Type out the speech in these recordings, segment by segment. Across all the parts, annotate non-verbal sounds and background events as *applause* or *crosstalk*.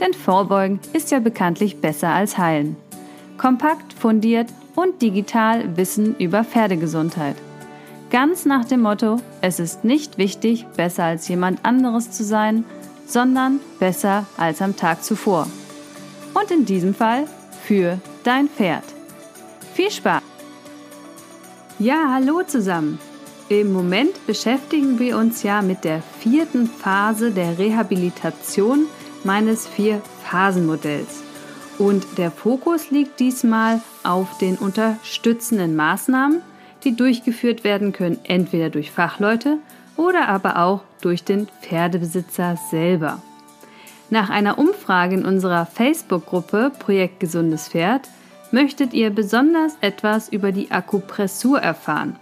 Denn Vorbeugen ist ja bekanntlich besser als heilen. Kompakt, fundiert und digital Wissen über Pferdegesundheit. Ganz nach dem Motto, es ist nicht wichtig, besser als jemand anderes zu sein, sondern besser als am Tag zuvor. Und in diesem Fall für dein Pferd. Viel Spaß! Ja, hallo zusammen! Im Moment beschäftigen wir uns ja mit der vierten Phase der Rehabilitation meines Vier-Phasen-Modells. Und der Fokus liegt diesmal auf den unterstützenden Maßnahmen, die durchgeführt werden können, entweder durch Fachleute oder aber auch durch den Pferdebesitzer selber. Nach einer Umfrage in unserer Facebook-Gruppe Projekt Gesundes Pferd möchtet ihr besonders etwas über die Akupressur erfahren.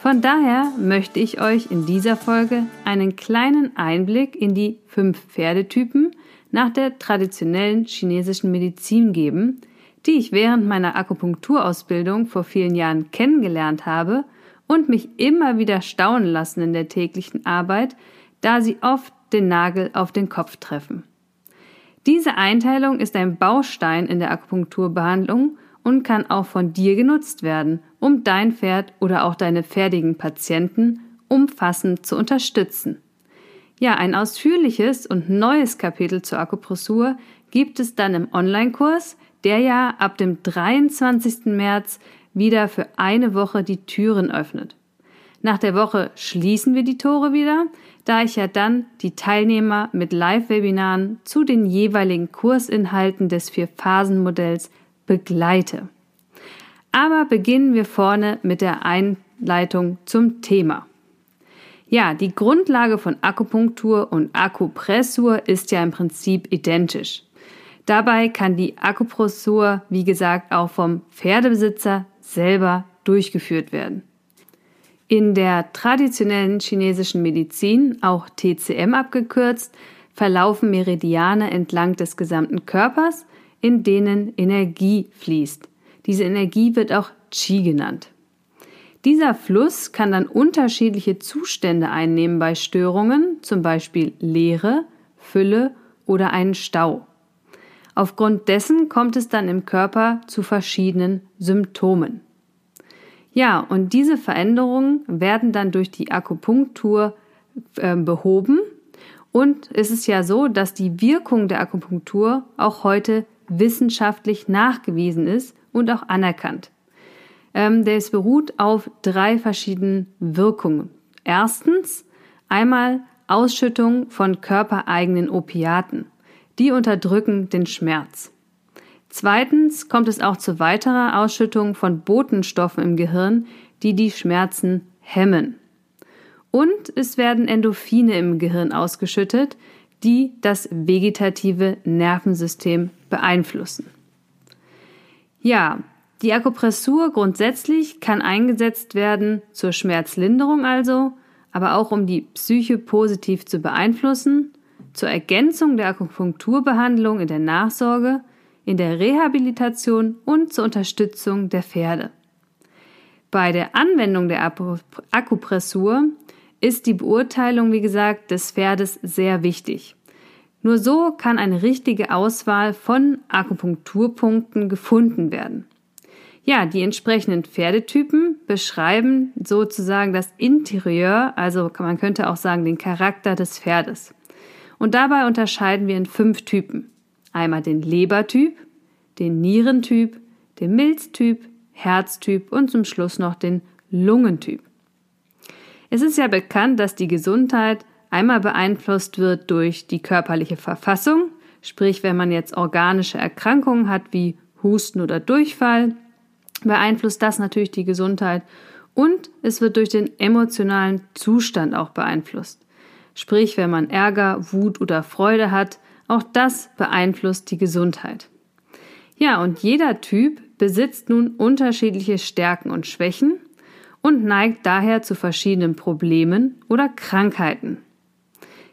Von daher möchte ich euch in dieser Folge einen kleinen Einblick in die fünf Pferdetypen nach der traditionellen chinesischen Medizin geben, die ich während meiner Akupunkturausbildung vor vielen Jahren kennengelernt habe und mich immer wieder staunen lassen in der täglichen Arbeit, da sie oft den Nagel auf den Kopf treffen. Diese Einteilung ist ein Baustein in der Akupunkturbehandlung und kann auch von dir genutzt werden, um dein Pferd oder auch deine pferdigen Patienten umfassend zu unterstützen. Ja, ein ausführliches und neues Kapitel zur Akupressur gibt es dann im Online-Kurs, der ja ab dem 23. März wieder für eine Woche die Türen öffnet. Nach der Woche schließen wir die Tore wieder, da ich ja dann die Teilnehmer mit Live-Webinaren zu den jeweiligen Kursinhalten des Vier-Phasen-Modells begleite. Aber beginnen wir vorne mit der Einleitung zum Thema. Ja, die Grundlage von Akupunktur und Akupressur ist ja im Prinzip identisch. Dabei kann die Akupressur, wie gesagt, auch vom Pferdebesitzer selber durchgeführt werden. In der traditionellen chinesischen Medizin, auch TCM abgekürzt, verlaufen Meridiane entlang des gesamten Körpers, in denen Energie fließt. Diese Energie wird auch Qi genannt. Dieser Fluss kann dann unterschiedliche Zustände einnehmen bei Störungen, zum Beispiel Leere, Fülle oder einen Stau. Aufgrund dessen kommt es dann im Körper zu verschiedenen Symptomen. Ja, und diese Veränderungen werden dann durch die Akupunktur äh, behoben. Und es ist ja so, dass die Wirkung der Akupunktur auch heute wissenschaftlich nachgewiesen ist und auch anerkannt. Ähm, der ist beruht auf drei verschiedenen Wirkungen. Erstens einmal Ausschüttung von körpereigenen Opiaten. Die unterdrücken den Schmerz. Zweitens kommt es auch zu weiterer Ausschüttung von Botenstoffen im Gehirn, die die Schmerzen hemmen. Und es werden Endorphine im Gehirn ausgeschüttet, die das vegetative Nervensystem beeinflussen. Ja, die Akupressur grundsätzlich kann eingesetzt werden zur Schmerzlinderung also, aber auch um die Psyche positiv zu beeinflussen, zur Ergänzung der Akupunkturbehandlung in der Nachsorge, in der Rehabilitation und zur Unterstützung der Pferde. Bei der Anwendung der Akupressur ist die Beurteilung, wie gesagt, des Pferdes sehr wichtig. Nur so kann eine richtige Auswahl von Akupunkturpunkten gefunden werden. Ja, die entsprechenden Pferdetypen beschreiben sozusagen das Interieur, also man könnte auch sagen den Charakter des Pferdes. Und dabei unterscheiden wir in fünf Typen. Einmal den Lebertyp, den Nierentyp, den Milztyp, Herztyp und zum Schluss noch den Lungentyp. Es ist ja bekannt, dass die Gesundheit einmal beeinflusst wird durch die körperliche Verfassung, sprich wenn man jetzt organische Erkrankungen hat wie Husten oder Durchfall, beeinflusst das natürlich die Gesundheit und es wird durch den emotionalen Zustand auch beeinflusst. Sprich, wenn man Ärger, Wut oder Freude hat, auch das beeinflusst die Gesundheit. Ja, und jeder Typ besitzt nun unterschiedliche Stärken und Schwächen und neigt daher zu verschiedenen Problemen oder Krankheiten.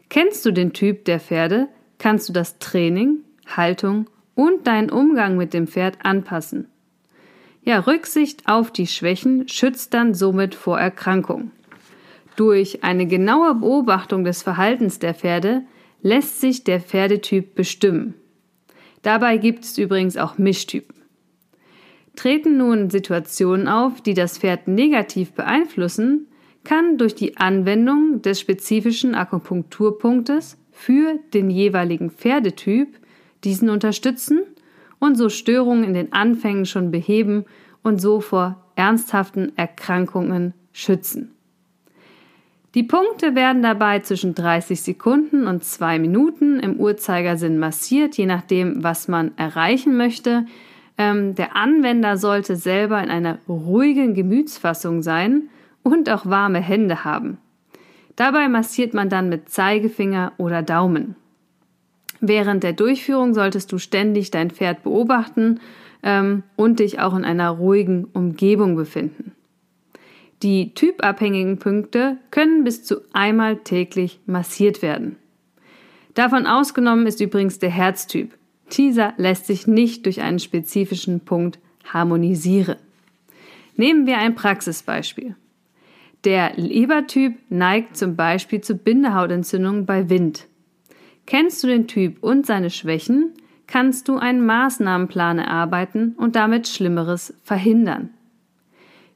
Kennst du den Typ der Pferde, kannst du das Training, Haltung und deinen Umgang mit dem Pferd anpassen. Ja, Rücksicht auf die Schwächen schützt dann somit vor Erkrankung. Durch eine genaue Beobachtung des Verhaltens der Pferde lässt sich der Pferdetyp bestimmen. Dabei gibt es übrigens auch Mischtypen. Treten nun Situationen auf, die das Pferd negativ beeinflussen, kann durch die Anwendung des spezifischen Akupunkturpunktes für den jeweiligen Pferdetyp diesen unterstützen und so Störungen in den Anfängen schon beheben und so vor ernsthaften Erkrankungen schützen. Die Punkte werden dabei zwischen 30 Sekunden und 2 Minuten im Uhrzeigersinn massiert, je nachdem, was man erreichen möchte. Ähm, der Anwender sollte selber in einer ruhigen Gemütsfassung sein und auch warme Hände haben. Dabei massiert man dann mit Zeigefinger oder Daumen. Während der Durchführung solltest du ständig dein Pferd beobachten ähm, und dich auch in einer ruhigen Umgebung befinden. Die typabhängigen Punkte können bis zu einmal täglich massiert werden. Davon ausgenommen ist übrigens der Herztyp. Dieser lässt sich nicht durch einen spezifischen Punkt harmonisieren. Nehmen wir ein Praxisbeispiel. Der Lebertyp neigt zum Beispiel zu Bindehautentzündungen bei Wind. Kennst du den Typ und seine Schwächen, kannst du einen Maßnahmenplan erarbeiten und damit Schlimmeres verhindern.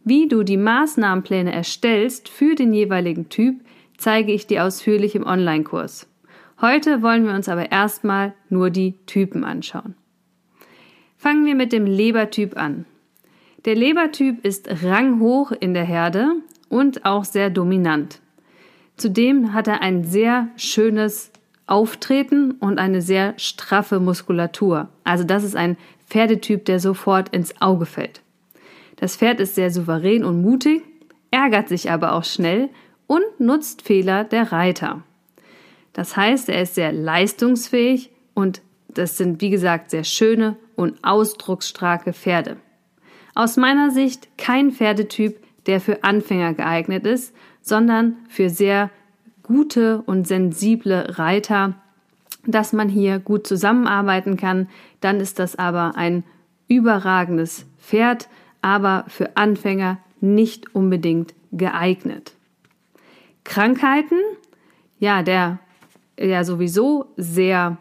Wie du die Maßnahmenpläne erstellst für den jeweiligen Typ, zeige ich dir ausführlich im Online-Kurs. Heute wollen wir uns aber erstmal nur die Typen anschauen. Fangen wir mit dem Lebertyp an. Der Lebertyp ist ranghoch in der Herde und auch sehr dominant. Zudem hat er ein sehr schönes Auftreten und eine sehr straffe Muskulatur. Also das ist ein Pferdetyp, der sofort ins Auge fällt. Das Pferd ist sehr souverän und mutig, ärgert sich aber auch schnell und nutzt Fehler der Reiter. Das heißt, er ist sehr leistungsfähig und das sind, wie gesagt, sehr schöne und ausdrucksstarke Pferde. Aus meiner Sicht kein Pferdetyp, der für Anfänger geeignet ist, sondern für sehr gute und sensible Reiter, dass man hier gut zusammenarbeiten kann. Dann ist das aber ein überragendes Pferd, aber für Anfänger nicht unbedingt geeignet. Krankheiten, ja, der ja sowieso sehr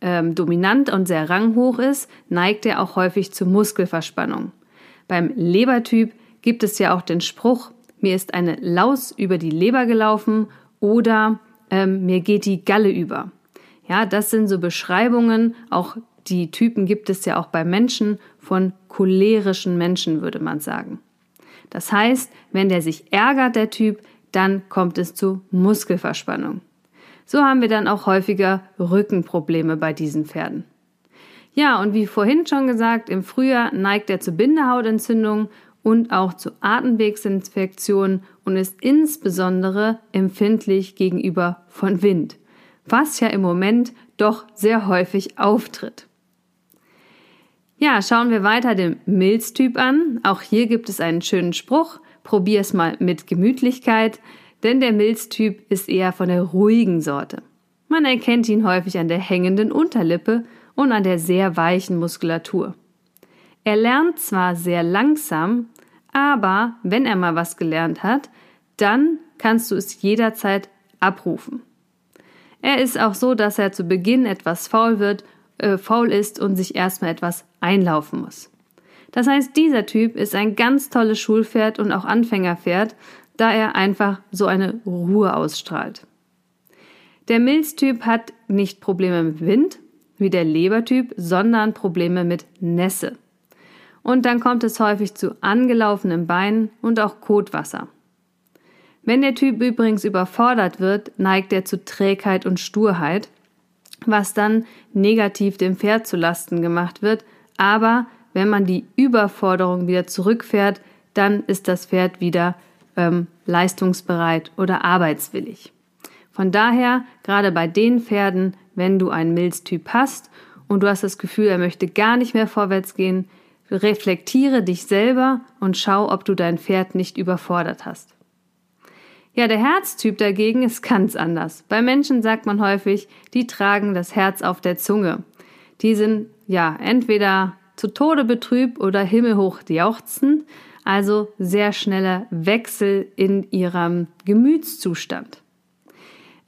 ähm, dominant und sehr ranghoch ist, neigt er auch häufig zu Muskelverspannung. Beim Lebertyp gibt es ja auch den Spruch, mir ist eine Laus über die Leber gelaufen oder ähm, mir geht die Galle über. Ja, das sind so Beschreibungen, auch die Typen gibt es ja auch bei Menschen von cholerischen Menschen, würde man sagen. Das heißt, wenn der sich ärgert, der Typ, dann kommt es zu Muskelverspannung. So haben wir dann auch häufiger Rückenprobleme bei diesen Pferden. Ja, und wie vorhin schon gesagt, im Frühjahr neigt er zu Bindehautentzündungen und auch zu Atemwegsinfektionen und ist insbesondere empfindlich gegenüber von Wind, was ja im Moment doch sehr häufig auftritt. Ja, schauen wir weiter den Milztyp an. Auch hier gibt es einen schönen Spruch. Probier es mal mit Gemütlichkeit, denn der Milztyp ist eher von der ruhigen Sorte. Man erkennt ihn häufig an der hängenden Unterlippe und an der sehr weichen Muskulatur. Er lernt zwar sehr langsam, aber wenn er mal was gelernt hat, dann kannst du es jederzeit abrufen. Er ist auch so, dass er zu Beginn etwas faul wird äh, faul ist und sich erstmal etwas einlaufen muss. Das heißt, dieser Typ ist ein ganz tolles Schulpferd und auch Anfängerpferd, da er einfach so eine Ruhe ausstrahlt. Der Milztyp hat nicht Probleme mit Wind, wie der Lebertyp, sondern Probleme mit Nässe. Und dann kommt es häufig zu angelaufenen Beinen und auch Kotwasser. Wenn der Typ übrigens überfordert wird, neigt er zu Trägheit und Sturheit was dann negativ dem Pferd zu Lasten gemacht wird. Aber wenn man die Überforderung wieder zurückfährt, dann ist das Pferd wieder ähm, leistungsbereit oder arbeitswillig. Von daher, gerade bei den Pferden, wenn du einen Milztyp hast und du hast das Gefühl, er möchte gar nicht mehr vorwärts gehen, reflektiere dich selber und schau, ob du dein Pferd nicht überfordert hast. Ja, der Herztyp dagegen ist ganz anders. Bei Menschen sagt man häufig, die tragen das Herz auf der Zunge. Die sind ja entweder zu Tode betrübt oder himmelhoch jauchzend, also sehr schneller Wechsel in ihrem Gemütszustand.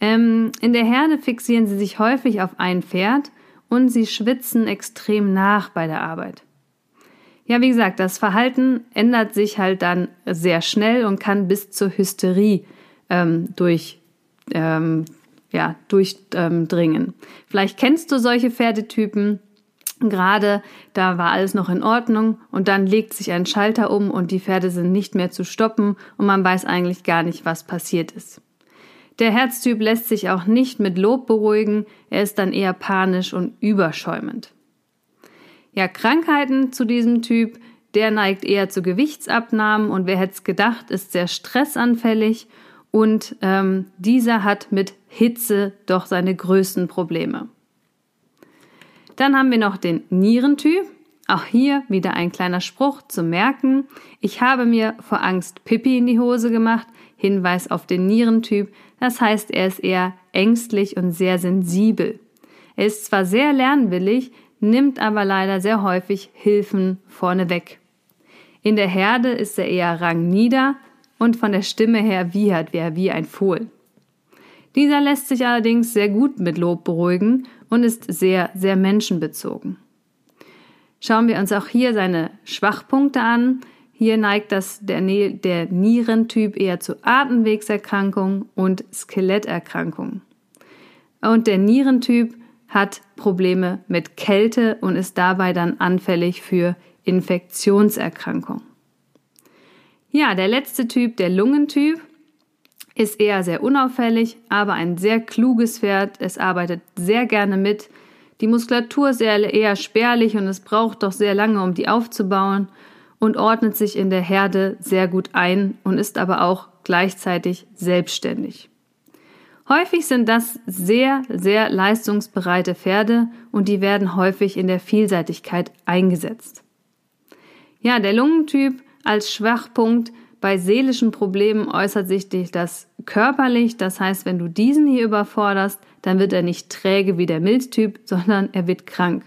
Ähm, in der Herde fixieren sie sich häufig auf ein Pferd und sie schwitzen extrem nach bei der Arbeit. Ja, wie gesagt, das Verhalten ändert sich halt dann sehr schnell und kann bis zur Hysterie ähm, durch, ähm, ja, durchdringen. Vielleicht kennst du solche Pferdetypen. Gerade da war alles noch in Ordnung und dann legt sich ein Schalter um und die Pferde sind nicht mehr zu stoppen und man weiß eigentlich gar nicht, was passiert ist. Der Herztyp lässt sich auch nicht mit Lob beruhigen, er ist dann eher panisch und überschäumend. Ja, Krankheiten zu diesem Typ, der neigt eher zu Gewichtsabnahmen und wer hätte es gedacht, ist sehr stressanfällig und ähm, dieser hat mit Hitze doch seine größten Probleme. Dann haben wir noch den Nierentyp. Auch hier wieder ein kleiner Spruch zu merken. Ich habe mir vor Angst Pipi in die Hose gemacht. Hinweis auf den Nierentyp. Das heißt, er ist eher ängstlich und sehr sensibel. Er ist zwar sehr lernwillig, nimmt aber leider sehr häufig Hilfen vorneweg. In der Herde ist er eher rangnieder und von der Stimme her wiehert er wie ein Fohl. Dieser lässt sich allerdings sehr gut mit Lob beruhigen und ist sehr, sehr menschenbezogen. Schauen wir uns auch hier seine Schwachpunkte an. Hier neigt das der, der Nierentyp eher zu Atemwegserkrankungen und Skeletterkrankungen. Und der Nierentyp hat Probleme mit Kälte und ist dabei dann anfällig für Infektionserkrankungen. Ja, der letzte Typ, der Lungentyp, ist eher sehr unauffällig, aber ein sehr kluges Pferd. Es arbeitet sehr gerne mit. Die Muskulatur ist eher spärlich und es braucht doch sehr lange, um die aufzubauen und ordnet sich in der Herde sehr gut ein und ist aber auch gleichzeitig selbstständig. Häufig sind das sehr, sehr leistungsbereite Pferde und die werden häufig in der Vielseitigkeit eingesetzt. Ja, der Lungentyp als Schwachpunkt bei seelischen Problemen äußert sich das körperlich, das heißt, wenn du diesen hier überforderst, dann wird er nicht träge wie der Milztyp, *laughs* sondern er wird krank.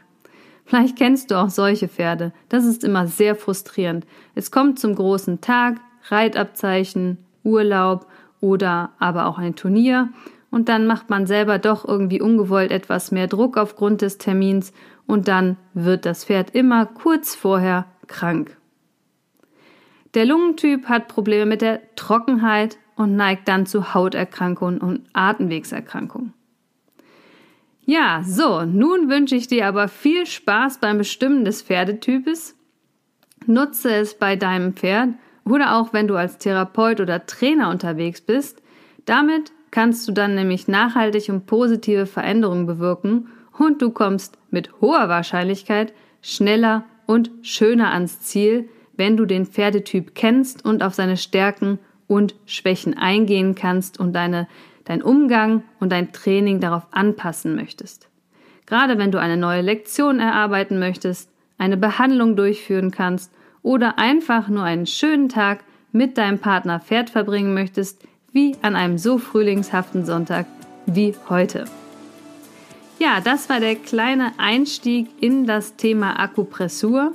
Vielleicht kennst du auch solche Pferde. Das ist immer sehr frustrierend. Es kommt zum großen Tag, Reitabzeichen, Urlaub oder aber auch ein Turnier und dann macht man selber doch irgendwie ungewollt etwas mehr Druck aufgrund des Termins und dann wird das Pferd immer kurz vorher krank. Der Lungentyp hat Probleme mit der Trockenheit und neigt dann zu Hauterkrankungen und Atemwegserkrankungen. Ja, so, nun wünsche ich dir aber viel Spaß beim Bestimmen des Pferdetypes. Nutze es bei deinem Pferd oder auch wenn du als Therapeut oder Trainer unterwegs bist. Damit kannst du dann nämlich nachhaltig und positive Veränderungen bewirken und du kommst mit hoher Wahrscheinlichkeit schneller und schöner ans Ziel, wenn du den Pferdetyp kennst und auf seine Stärken und Schwächen eingehen kannst und deine, dein Umgang und dein Training darauf anpassen möchtest. Gerade wenn du eine neue Lektion erarbeiten möchtest, eine Behandlung durchführen kannst oder einfach nur einen schönen Tag mit deinem Partner Pferd verbringen möchtest, wie an einem so frühlingshaften Sonntag wie heute. Ja, das war der kleine Einstieg in das Thema Akupressur.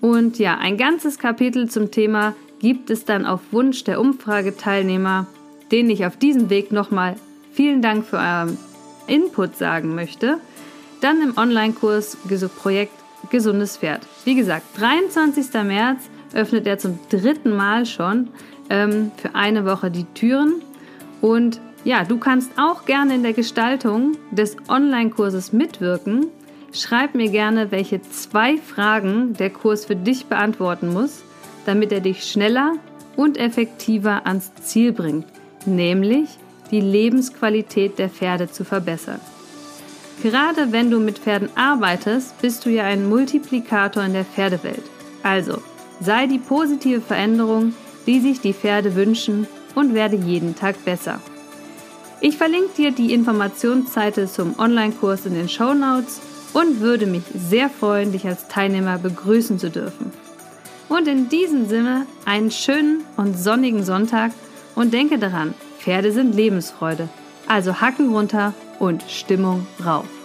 Und ja, ein ganzes Kapitel zum Thema gibt es dann auf Wunsch der Umfrageteilnehmer, denen ich auf diesem Weg nochmal vielen Dank für euren Input sagen möchte. Dann im Online-Kurs Projekt Gesundes Pferd. Wie gesagt, 23. März öffnet er zum dritten Mal schon ähm, für eine Woche die Türen. Und ja, du kannst auch gerne in der Gestaltung des Online-Kurses mitwirken. Schreib mir gerne, welche zwei Fragen der Kurs für dich beantworten muss, damit er dich schneller und effektiver ans Ziel bringt, nämlich die Lebensqualität der Pferde zu verbessern. Gerade wenn du mit Pferden arbeitest, bist du ja ein Multiplikator in der Pferdewelt. Also sei die positive Veränderung, die sich die Pferde wünschen und werde jeden Tag besser. Ich verlinke dir die Informationsseite zum Online-Kurs in den Show Notes und würde mich sehr freuen, dich als Teilnehmer begrüßen zu dürfen. Und in diesem Sinne einen schönen und sonnigen Sonntag und denke daran, Pferde sind Lebensfreude. Also Hacken runter und Stimmung rauf.